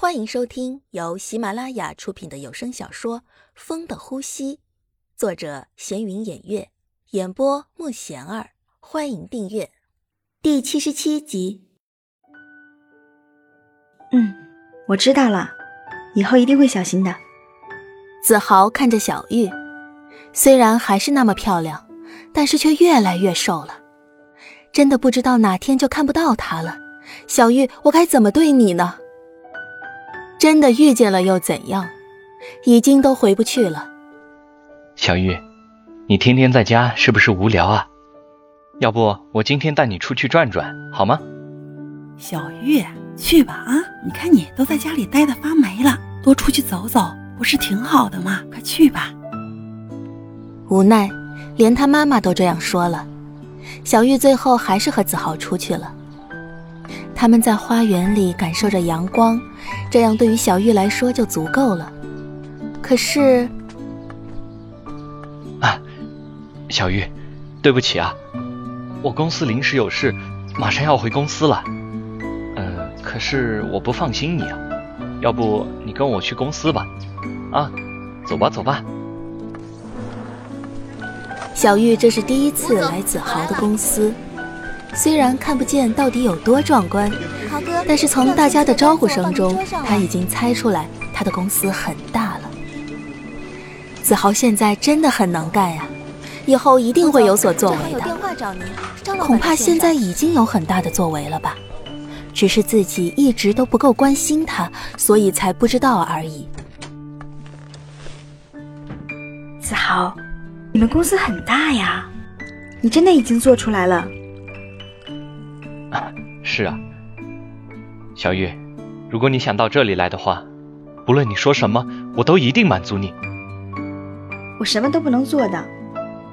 欢迎收听由喜马拉雅出品的有声小说《风的呼吸》，作者闲云掩月，演播莫贤儿。欢迎订阅第七十七集。嗯，我知道了，以后一定会小心的。子豪看着小玉，虽然还是那么漂亮，但是却越来越瘦了。真的不知道哪天就看不到她了。小玉，我该怎么对你呢？真的遇见了又怎样？已经都回不去了。小玉，你天天在家是不是无聊啊？要不我今天带你出去转转，好吗？小玉，去吧啊！你看你都在家里待的发霉了，多出去走走不是挺好的吗？快去吧。无奈，连他妈妈都这样说了，小玉最后还是和子豪出去了。他们在花园里感受着阳光，这样对于小玉来说就足够了。可是，啊，小玉，对不起啊，我公司临时有事，马上要回公司了。嗯，可是我不放心你啊，要不你跟我去公司吧？啊，走吧，走吧。小玉这是第一次来子豪的公司。虽然看不见到底有多壮观，但是从大家的招呼声中，他已经猜出来他的公司很大了。子豪现在真的很能干呀，以后一定会有所作为的。恐怕现在已经有很大的作为了吧，只是自己一直都不够关心他，所以才不知道而已。子豪，你们公司很大呀，你真的已经做出来了。是啊，小玉，如果你想到这里来的话，不论你说什么，我都一定满足你。我什么都不能做的，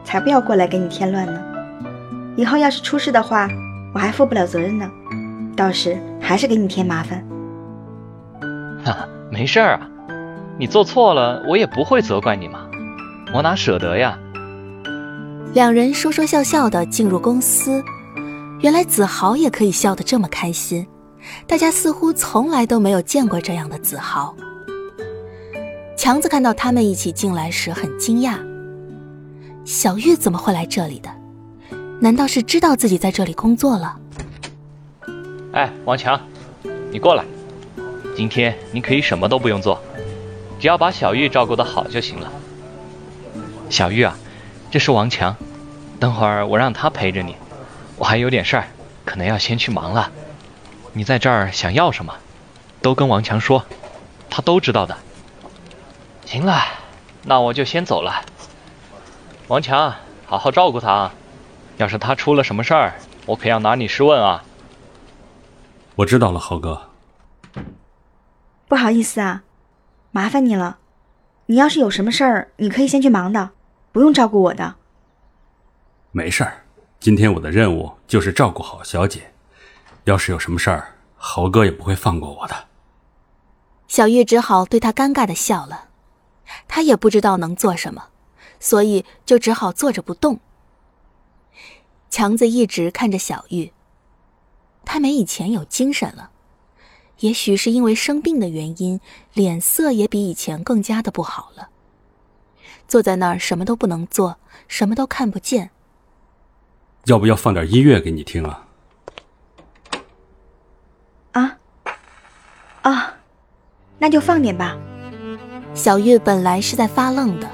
才不要过来给你添乱呢。以后要是出事的话，我还负不了责任呢，到时还是给你添麻烦。哈，没事儿啊，你做错了，我也不会责怪你嘛，我哪舍得呀。两人说说笑笑的进入公司。原来子豪也可以笑得这么开心，大家似乎从来都没有见过这样的子豪。强子看到他们一起进来时很惊讶，小玉怎么会来这里的？难道是知道自己在这里工作了？哎，王强，你过来，今天你可以什么都不用做，只要把小玉照顾得好就行了。小玉啊，这是王强，等会儿我让他陪着你。我还有点事儿，可能要先去忙了。你在这儿想要什么，都跟王强说，他都知道的。行了，那我就先走了。王强，好好照顾他啊！要是他出了什么事儿，我可要拿你试问啊！我知道了，豪哥。不好意思啊，麻烦你了。你要是有什么事儿，你可以先去忙的，不用照顾我的。没事儿。今天我的任务就是照顾好小姐，要是有什么事儿，豪哥也不会放过我的。小玉只好对他尴尬的笑了，他也不知道能做什么，所以就只好坐着不动。强子一直看着小玉，他没以前有精神了，也许是因为生病的原因，脸色也比以前更加的不好了。坐在那儿什么都不能做，什么都看不见。要不要放点音乐给你听啊？啊，啊，那就放点吧。小玉本来是在发愣的，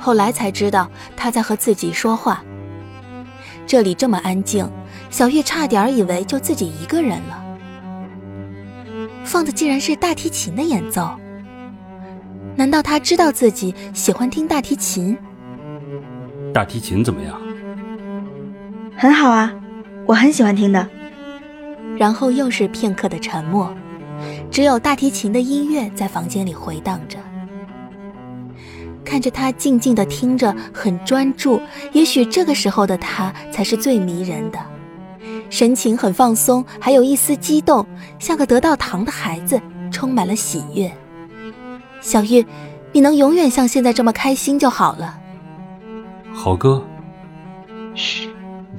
后来才知道他在和自己说话。这里这么安静，小玉差点以为就自己一个人了。放的竟然是大提琴的演奏，难道他知道自己喜欢听大提琴？大提琴怎么样？很好啊，我很喜欢听的。然后又是片刻的沉默，只有大提琴的音乐在房间里回荡着。看着他静静的听着，很专注。也许这个时候的他才是最迷人的，神情很放松，还有一丝激动，像个得到糖的孩子，充满了喜悦。小玉，你能永远像现在这么开心就好了。豪哥，嘘。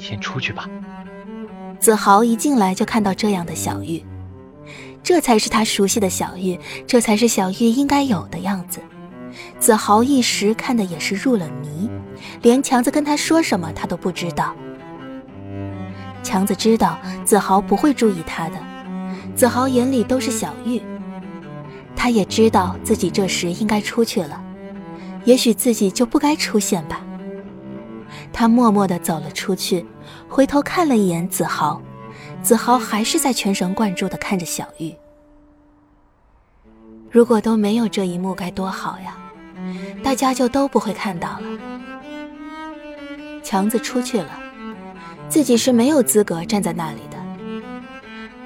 先出去吧。子豪一进来就看到这样的小玉，这才是他熟悉的小玉，这才是小玉应该有的样子。子豪一时看的也是入了迷，连强子跟他说什么他都不知道。强子知道子豪不会注意他的，子豪眼里都是小玉。他也知道自己这时应该出去了，也许自己就不该出现吧。他默默地走了出去，回头看了一眼子豪，子豪还是在全神贯注地看着小玉。如果都没有这一幕该多好呀，大家就都不会看到了。强子出去了。自己是没有资格站在那里的。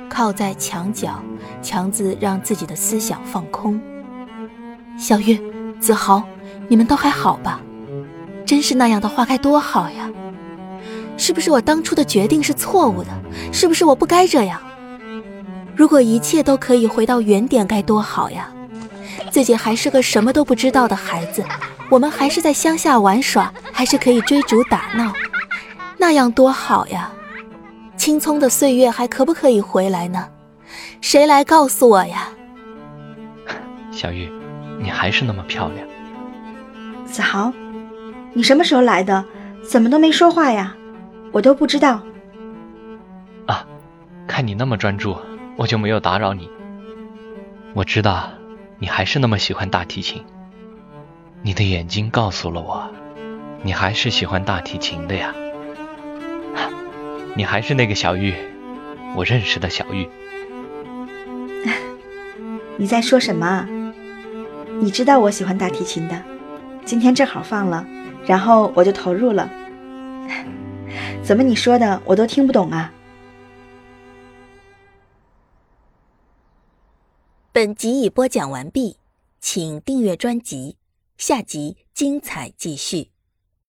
靠在墙角，强子让自己的思想放空。小玉、子豪，你们都还好吧？真是那样的话该多好呀！是不是我当初的决定是错误的？是不是我不该这样？如果一切都可以回到原点，该多好呀！自己还是个什么都不知道的孩子，我们还是在乡下玩耍，还是可以追逐打闹。那样多好呀！青葱的岁月还可不可以回来呢？谁来告诉我呀？小玉，你还是那么漂亮。子豪，你什么时候来的？怎么都没说话呀？我都不知道。啊，看你那么专注，我就没有打扰你。我知道你还是那么喜欢大提琴。你的眼睛告诉了我，你还是喜欢大提琴的呀。你还是那个小玉，我认识的小玉。你在说什么？你知道我喜欢大提琴的，今天正好放了，然后我就投入了。怎么你说的我都听不懂啊？本集已播讲完毕，请订阅专辑，下集精彩继续。